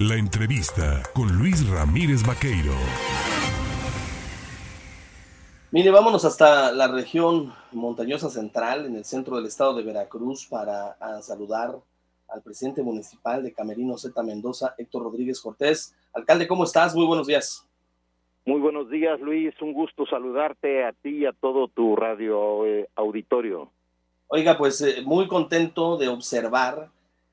La entrevista con Luis Ramírez Vaqueiro. Mire, vámonos hasta la región montañosa central, en el centro del estado de Veracruz, para saludar al presidente municipal de Camerino Z Mendoza, Héctor Rodríguez Cortés. Alcalde, ¿cómo estás? Muy buenos días. Muy buenos días, Luis. Un gusto saludarte a ti y a todo tu radio eh, auditorio. Oiga, pues eh, muy contento de observar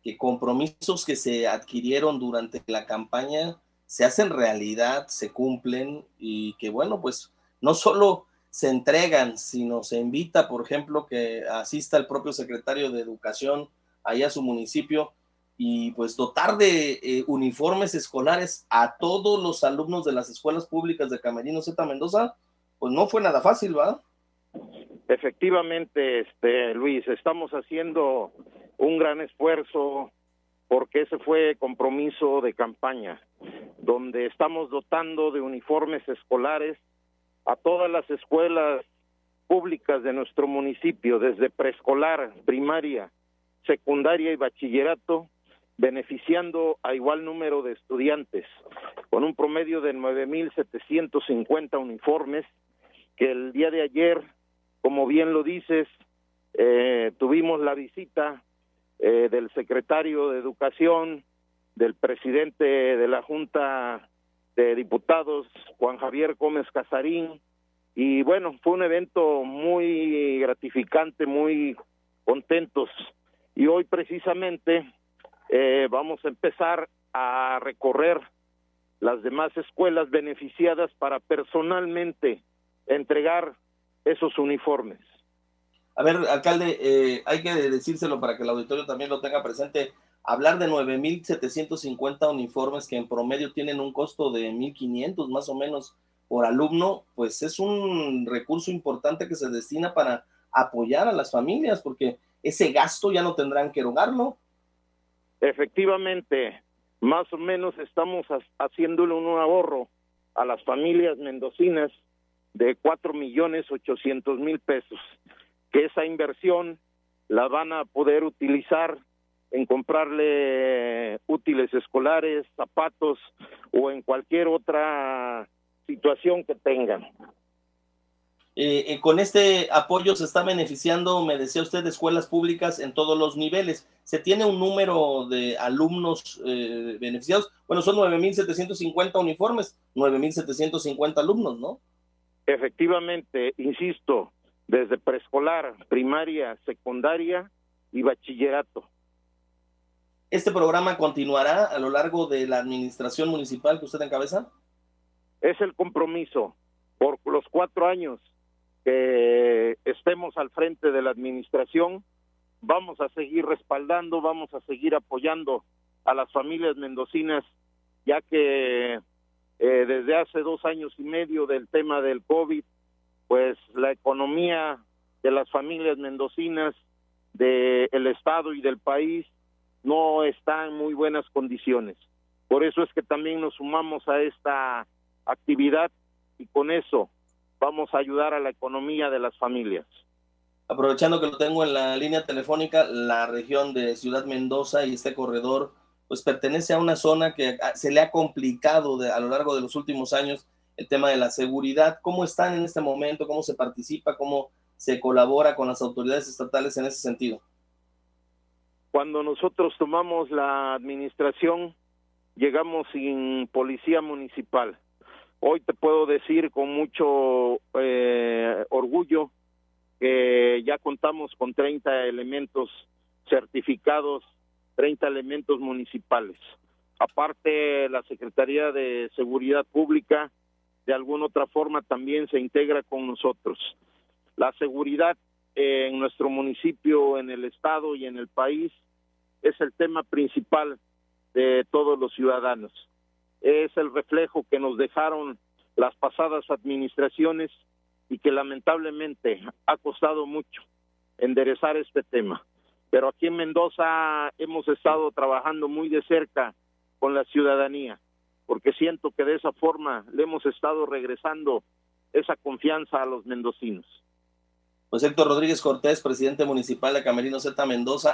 que compromisos que se adquirieron durante la campaña se hacen realidad, se cumplen y que bueno, pues no solo se entregan, sino se invita, por ejemplo, que asista el propio secretario de Educación allá a su municipio y pues dotar de eh, uniformes escolares a todos los alumnos de las escuelas públicas de Camerino Z Mendoza, pues no fue nada fácil, ¿va? Efectivamente, este Luis, estamos haciendo un gran esfuerzo porque ese fue compromiso de campaña, donde estamos dotando de uniformes escolares a todas las escuelas públicas de nuestro municipio, desde preescolar, primaria, secundaria y bachillerato, beneficiando a igual número de estudiantes, con un promedio de 9.750 uniformes, que el día de ayer, como bien lo dices, eh, tuvimos la visita eh, del secretario de Educación, del presidente de la Junta de Diputados, Juan Javier Gómez Casarín, y bueno, fue un evento muy gratificante, muy contentos. Y hoy precisamente eh, vamos a empezar a recorrer las demás escuelas beneficiadas para personalmente entregar esos uniformes. A ver, alcalde, eh, hay que decírselo para que el auditorio también lo tenga presente. Hablar de 9.750 uniformes que en promedio tienen un costo de 1.500 más o menos por alumno, pues es un recurso importante que se destina para apoyar a las familias, porque ese gasto ya no tendrán que erogarlo. Efectivamente, más o menos estamos haciéndole un ahorro a las familias mendocinas de cuatro millones ochocientos mil pesos que esa inversión la van a poder utilizar en comprarle útiles escolares, zapatos o en cualquier otra situación que tengan. Eh, eh, con este apoyo se está beneficiando, me decía usted, de escuelas públicas en todos los niveles. ¿Se tiene un número de alumnos eh, beneficiados? Bueno, son 9.750 uniformes, 9.750 alumnos, ¿no? Efectivamente, insisto, desde preescolar, primaria, secundaria y bachillerato. ¿Este programa continuará a lo largo de la administración municipal que usted encabeza? Es el compromiso por los cuatro años que estemos al frente de la administración, vamos a seguir respaldando, vamos a seguir apoyando a las familias mendocinas, ya que eh, desde hace dos años y medio del tema del COVID pues la economía de las familias mendocinas del estado y del país no está en muy buenas condiciones. Por eso es que también nos sumamos a esta actividad y con eso vamos a ayudar a la economía de las familias. Aprovechando que lo tengo en la línea telefónica, la región de Ciudad Mendoza y este corredor, pues pertenece a una zona que se le ha complicado a lo largo de los últimos años el tema de la seguridad. ¿Cómo están en este momento? ¿Cómo se participa? ¿Cómo se colabora con las autoridades estatales en ese sentido? Cuando nosotros tomamos la administración, llegamos sin policía municipal. Hoy te puedo decir con mucho eh, orgullo que ya contamos con 30 elementos certificados, 30 elementos municipales. Aparte, la Secretaría de Seguridad Pública de alguna otra forma también se integra con nosotros. La seguridad en nuestro municipio, en el estado y en el país es el tema principal de todos los ciudadanos. Es el reflejo que nos dejaron las pasadas administraciones y que lamentablemente ha costado mucho enderezar este tema. Pero aquí en Mendoza hemos estado trabajando muy de cerca con la ciudadanía porque siento que de esa forma le hemos estado regresando esa confianza a los mendocinos. Pues Héctor Rodríguez Cortés, presidente municipal de Camerino Z Mendoza,